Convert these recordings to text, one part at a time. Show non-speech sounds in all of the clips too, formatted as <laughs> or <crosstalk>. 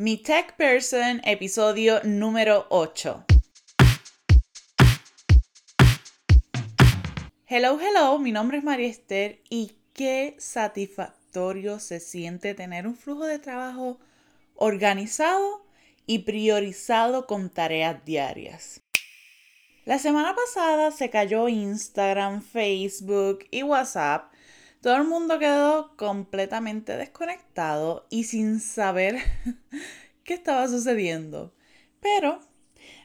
Mi Tech Person, episodio número 8. Hello, hello, mi nombre es María Esther y qué satisfactorio se siente tener un flujo de trabajo organizado y priorizado con tareas diarias. La semana pasada se cayó Instagram, Facebook y WhatsApp. Todo el mundo quedó completamente desconectado y sin saber <laughs> qué estaba sucediendo. Pero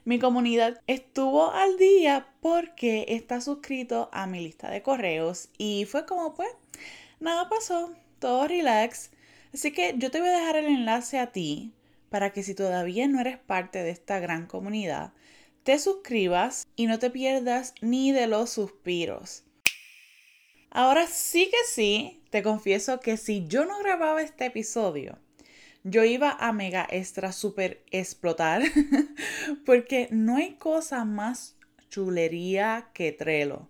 mi comunidad estuvo al día porque está suscrito a mi lista de correos y fue como pues, nada pasó, todo relax. Así que yo te voy a dejar el enlace a ti para que si todavía no eres parte de esta gran comunidad, te suscribas y no te pierdas ni de los suspiros. Ahora sí que sí, te confieso que si yo no grababa este episodio, yo iba a mega extra super explotar <laughs> porque no hay cosa más chulería que Trello.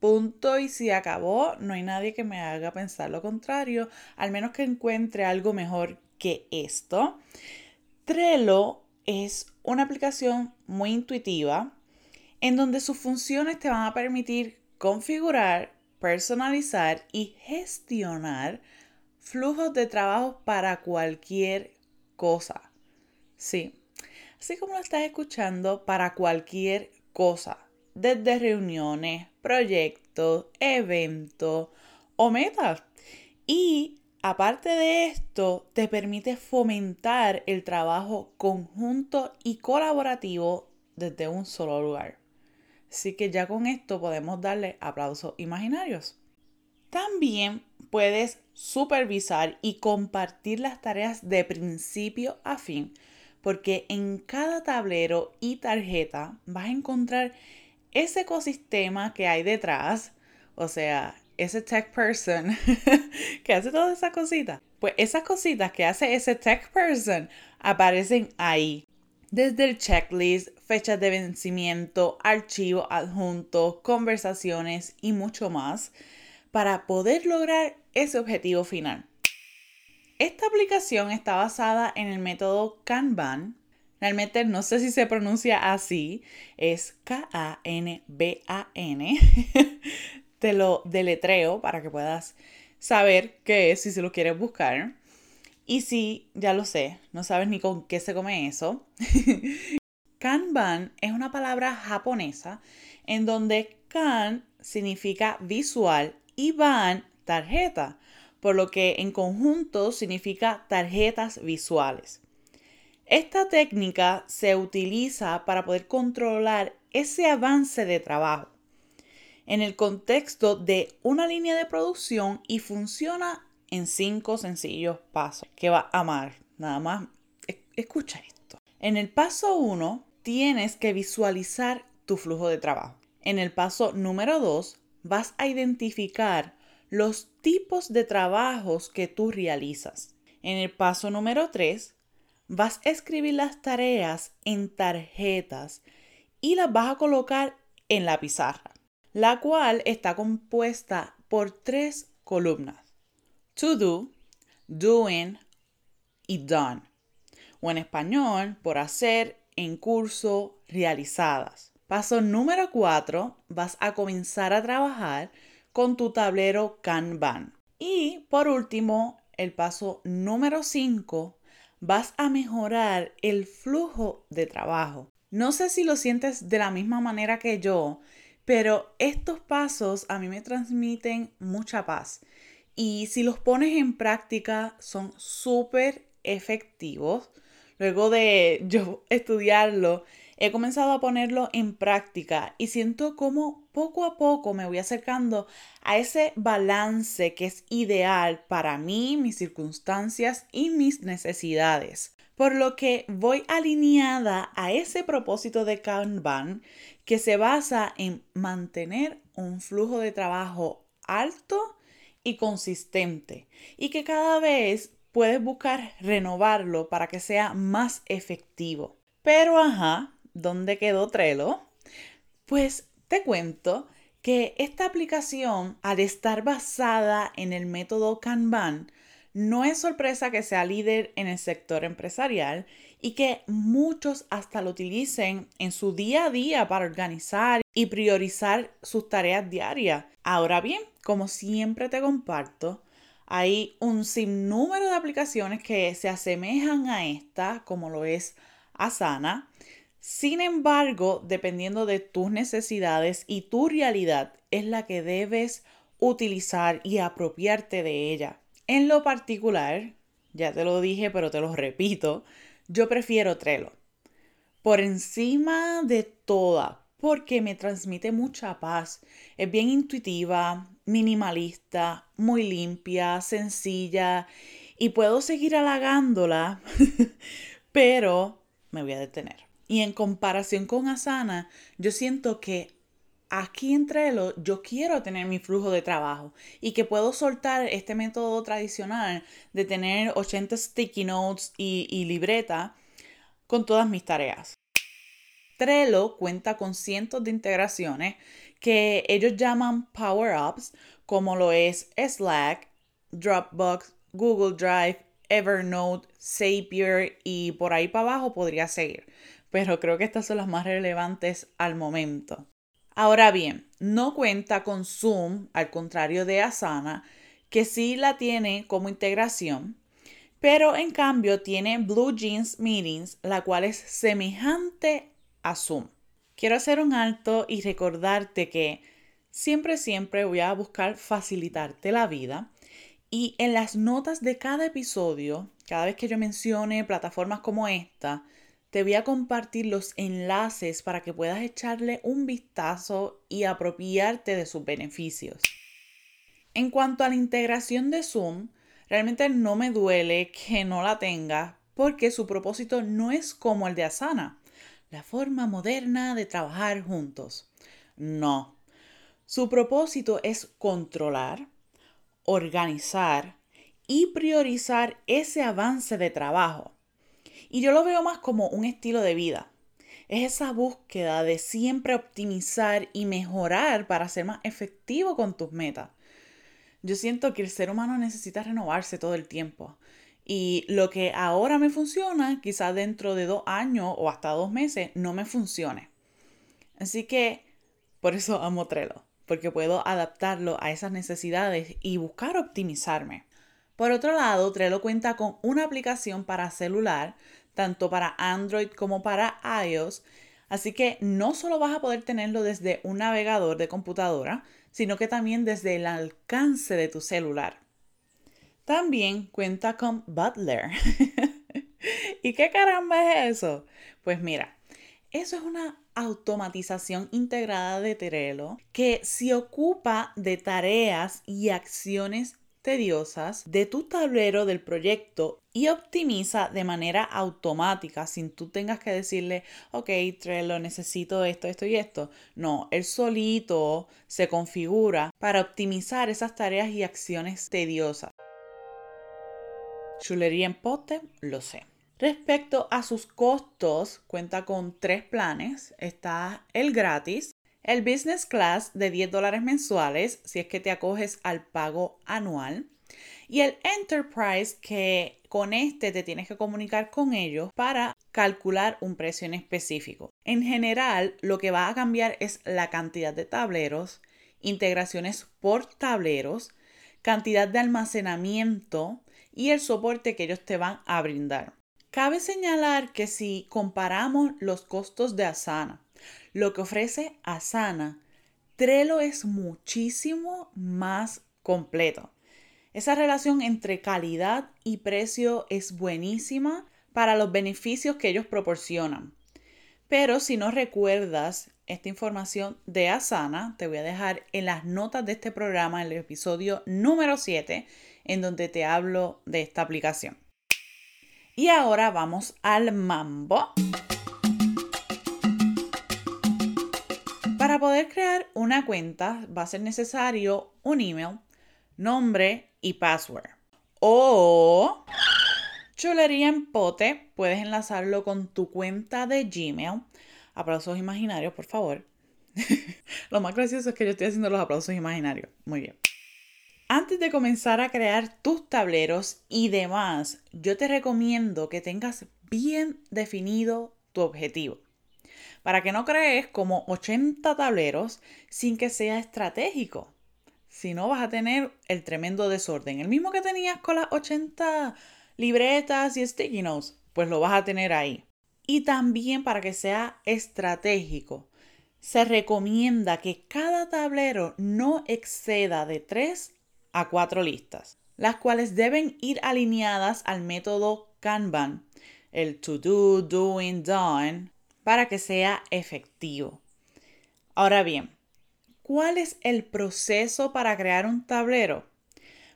Punto y si acabó, no hay nadie que me haga pensar lo contrario, al menos que encuentre algo mejor que esto. Trello es una aplicación muy intuitiva en donde sus funciones te van a permitir configurar, personalizar y gestionar flujos de trabajo para cualquier cosa. Sí, así como lo estás escuchando, para cualquier cosa, desde reuniones, proyectos, eventos o metas. Y Aparte de esto, te permite fomentar el trabajo conjunto y colaborativo desde un solo lugar. Así que ya con esto podemos darle aplausos imaginarios. También puedes supervisar y compartir las tareas de principio a fin, porque en cada tablero y tarjeta vas a encontrar ese ecosistema que hay detrás, o sea, ese tech person <laughs> que hace todas esas cositas, pues esas cositas que hace ese tech person aparecen ahí. Desde el checklist, fechas de vencimiento, archivos adjuntos, conversaciones y mucho más para poder lograr ese objetivo final. Esta aplicación está basada en el método Kanban. Realmente no sé si se pronuncia así, es K-A-N-B-A-N. <laughs> te lo deletreo para que puedas saber qué es si se lo quieres buscar. Y si ya lo sé, no sabes ni con qué se come eso. <laughs> Kanban es una palabra japonesa en donde kan significa visual y ban tarjeta, por lo que en conjunto significa tarjetas visuales. Esta técnica se utiliza para poder controlar ese avance de trabajo en el contexto de una línea de producción y funciona en cinco sencillos pasos que va a amar. Nada más, escucha esto. En el paso uno, tienes que visualizar tu flujo de trabajo. En el paso número dos, vas a identificar los tipos de trabajos que tú realizas. En el paso número tres, vas a escribir las tareas en tarjetas y las vas a colocar en la pizarra la cual está compuesta por tres columnas. To do, doing y done. O en español, por hacer, en curso, realizadas. Paso número 4, vas a comenzar a trabajar con tu tablero Kanban. Y por último, el paso número 5, vas a mejorar el flujo de trabajo. No sé si lo sientes de la misma manera que yo, pero estos pasos a mí me transmiten mucha paz. Y si los pones en práctica, son súper efectivos. Luego de <laughs> yo estudiarlo, he comenzado a ponerlo en práctica y siento como poco a poco me voy acercando a ese balance que es ideal para mí, mis circunstancias y mis necesidades. Por lo que voy alineada a ese propósito de Kanban que se basa en mantener un flujo de trabajo alto y consistente y que cada vez puedes buscar renovarlo para que sea más efectivo. Pero ajá, ¿dónde quedó Trello? Pues te cuento que esta aplicación, al estar basada en el método Kanban, No es sorpresa que sea líder en el sector empresarial y que muchos hasta lo utilicen en su día a día para organizar y priorizar sus tareas diarias. Ahora bien, como siempre te comparto, hay un sinnúmero de aplicaciones que se asemejan a esta, como lo es Asana. Sin embargo, dependiendo de tus necesidades y tu realidad, es la que debes utilizar y apropiarte de ella. En lo particular, ya te lo dije, pero te lo repito, yo prefiero Trello. Por encima de toda, porque me transmite mucha paz. Es bien intuitiva, minimalista, muy limpia, sencilla y puedo seguir halagándola, <laughs> pero me voy a detener. Y en comparación con Asana, yo siento que aquí en Trello yo quiero tener mi flujo de trabajo y que puedo soltar este método tradicional de tener 80 sticky notes y, y libreta con todas mis tareas. Trello cuenta con cientos de integraciones que ellos llaman power-ups, como lo es Slack, Dropbox, Google Drive, Evernote, Zapier y por ahí para abajo podría seguir. Pero creo que estas son las más relevantes al momento. Ahora bien, no cuenta con Zoom, al contrario de Asana, que sí la tiene como integración, pero en cambio tiene Blue Jeans Meetings, la cual es semejante a Zoom. Quiero hacer un alto y recordarte que siempre, siempre voy a buscar facilitarte la vida y en las notas de cada episodio, cada vez que yo mencione plataformas como esta, te voy a compartir los enlaces para que puedas echarle un vistazo y apropiarte de sus beneficios. En cuanto a la integración de Zoom, realmente no me duele que no la tenga porque su propósito no es como el de Asana, la forma moderna de trabajar juntos. No. Su propósito es controlar, organizar y priorizar ese avance de trabajo y yo lo veo más como un estilo de vida. Es esa búsqueda de siempre optimizar y mejorar para ser más efectivo con tus metas. Yo siento que el ser humano necesita renovarse todo el tiempo. Y lo que ahora me funciona, quizás dentro de dos años o hasta dos meses, no me funcione. Así que por eso <laughs> amo Trello, porque puedo adaptarlo a esas necesidades y buscar optimizarme. Por otro lado, Trello cuenta con una aplicación para celular tanto para Android como para iOS. Así que no solo vas a poder tenerlo desde un navegador de computadora, sino que también desde el alcance de tu celular. También cuenta con Butler. <laughs> ¿Y qué caramba es eso? Pues mira, eso es una automatización integrada de Trello que se ocupa de tareas y acciones tediosas de tu tablero del proyecto y optimiza de manera automática sin tú tengas que decirle, ok, Trello, necesito esto, esto y esto. No, él solito se configura para optimizar esas tareas y acciones tediosas. Chulería en pote, lo sé. Respecto a sus costos, cuenta con tres planes. Está el gratis, el Business Class de 10 dólares mensuales si es que te acoges al pago anual. Y el Enterprise que con este te tienes que comunicar con ellos para calcular un precio en específico. En general, lo que va a cambiar es la cantidad de tableros, integraciones por tableros, cantidad de almacenamiento y el soporte que ellos te van a brindar. Cabe señalar que si comparamos los costos de Asana lo que ofrece Asana, Trello es muchísimo más completo. Esa relación entre calidad y precio es buenísima para los beneficios que ellos proporcionan. Pero si no recuerdas esta información de Asana, te voy a dejar en las notas de este programa, en el episodio número 7, en donde te hablo de esta aplicación. Y ahora vamos al mambo. Para poder crear una cuenta va a ser necesario un email, nombre y password. O chulería en pote, puedes enlazarlo con tu cuenta de Gmail. Aplausos imaginarios, por favor. <laughs> Lo más gracioso es que yo estoy haciendo los aplausos imaginarios. Muy bien. Antes de comenzar a crear tus tableros y demás, yo te recomiendo que tengas bien definido tu objetivo. Para que no crees como 80 tableros sin que sea estratégico. Si no, vas a tener el tremendo desorden. El mismo que tenías con las 80 libretas y sticky notes, pues lo vas a tener ahí. Y también para que sea estratégico, se recomienda que cada tablero no exceda de 3 a cuatro listas, las cuales deben ir alineadas al método Kanban, el to do, doing, done, para que sea efectivo. Ahora bien, ¿cuál es el proceso para crear un tablero?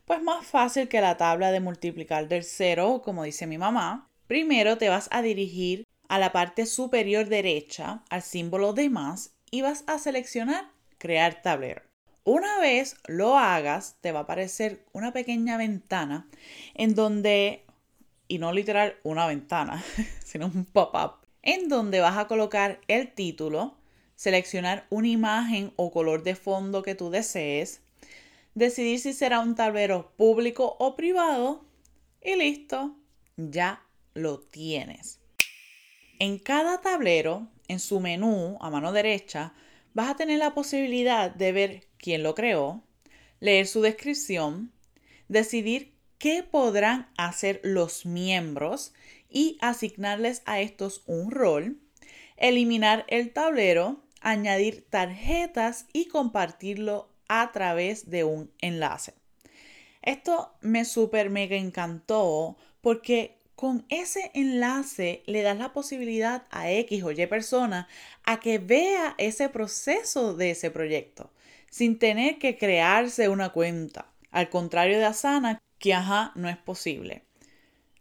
Pues más fácil que la tabla de multiplicar del cero, como dice mi mamá. Primero te vas a dirigir a la parte superior derecha, al símbolo de más, y vas a seleccionar crear tablero. Una vez lo hagas, te va a aparecer una pequeña ventana en donde, y no literal una ventana, <laughs> sino un pop-up, en donde vas a colocar el título, seleccionar una imagen o color de fondo que tú desees, decidir si será un tablero público o privado y listo, ya lo tienes. En cada tablero, en su menú a mano derecha, vas a tener la posibilidad de ver quién lo creó, leer su descripción, decidir qué podrán hacer los miembros y asignarles a estos un rol, eliminar el tablero, añadir tarjetas y compartirlo a través de un enlace. Esto me super mega encantó porque con ese enlace le das la posibilidad a X o Y persona a que vea ese proceso de ese proyecto sin tener que crearse una cuenta. Al contrario de Asana, que ajá, no es posible.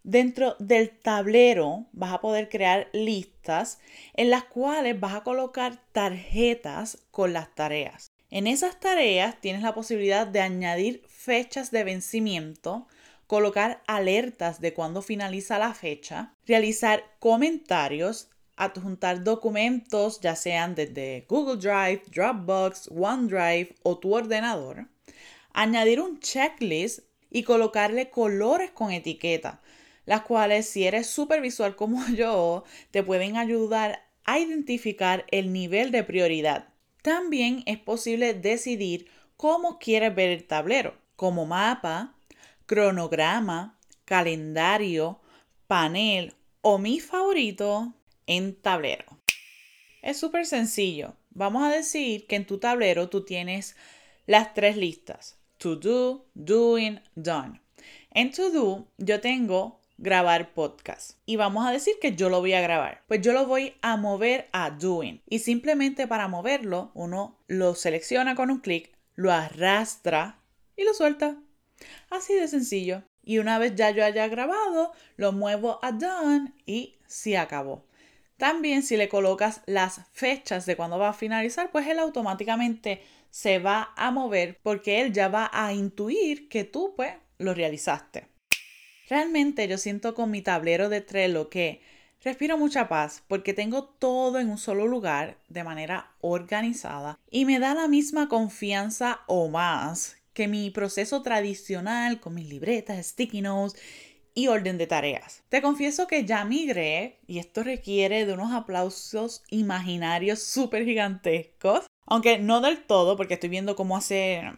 Dentro del tablero vas a poder crear listas en las cuales vas a colocar tarjetas con las tareas. En esas tareas tienes la posibilidad de añadir fechas de vencimiento, colocar alertas de cuándo finaliza la fecha, realizar comentarios, adjuntar documentos, ya sean desde Google Drive, Dropbox, OneDrive o tu ordenador, añadir un checklist y colocarle colores con etiqueta, las cuales si eres supervisual como <laughs> yo, te pueden ayudar a identificar el nivel de prioridad. También es posible decidir cómo quieres ver el tablero, como mapa, cronograma, calendario, panel o mi favorito, en tablero. Es súper sencillo. Vamos a decir que en tu tablero tú tienes las tres listas. To do, doing, done. En to do yo tengo grabar podcast. Y vamos a decir que yo lo voy a grabar. Pues yo lo voy a mover a doing. Y simplemente para moverlo, uno lo selecciona con un clic, lo arrastra y lo suelta. Así de sencillo. Y una vez ya yo haya grabado, lo muevo a done y se acabó. También si le colocas las fechas de cuando va a finalizar, pues él automáticamente se va a mover porque él ya va a intuir que tú pues lo realizaste. Realmente yo siento con mi tablero de Trello que respiro mucha paz porque tengo todo en un solo lugar de manera organizada y me da la misma confianza o más que mi proceso tradicional con mis libretas, sticky notes y orden de tareas. Te confieso que ya migré y esto requiere de unos aplausos imaginarios súper gigantescos, aunque no del todo porque estoy viendo cómo hacer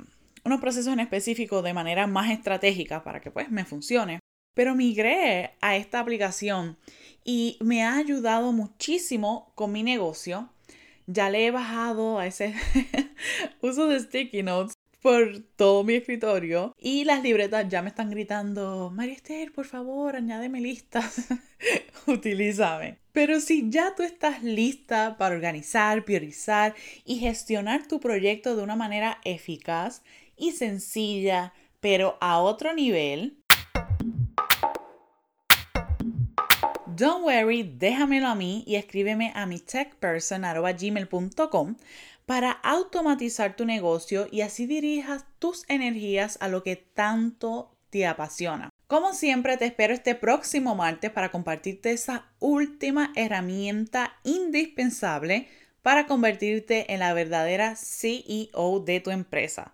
unos procesos en específico de manera más estratégica para que pues me funcione. Pero migré a esta aplicación y me ha ayudado muchísimo con mi negocio. Ya le he bajado a ese <laughs> uso de sticky notes por todo mi escritorio y las libretas ya me están gritando, María por favor, añádeme listas, <laughs> utilízame. Pero si ya tú estás lista para organizar, priorizar y gestionar tu proyecto de una manera eficaz y sencilla, pero a otro nivel, Don't worry, déjamelo a mí y escríbeme a mi techperson.gmail.com para automatizar tu negocio y así dirijas tus energías a lo que tanto te apasiona. Como siempre, te espero este próximo martes para compartirte esa última herramienta indispensable para convertirte en la verdadera CEO de tu empresa.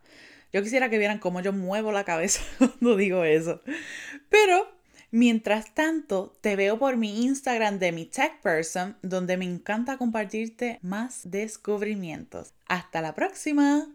Yo quisiera que vieran cómo yo muevo la cabeza <laughs> cuando digo eso. Pero Mientras tanto, te veo por mi Instagram de mi Tech Person, donde me encanta compartirte más descubrimientos. Hasta la próxima.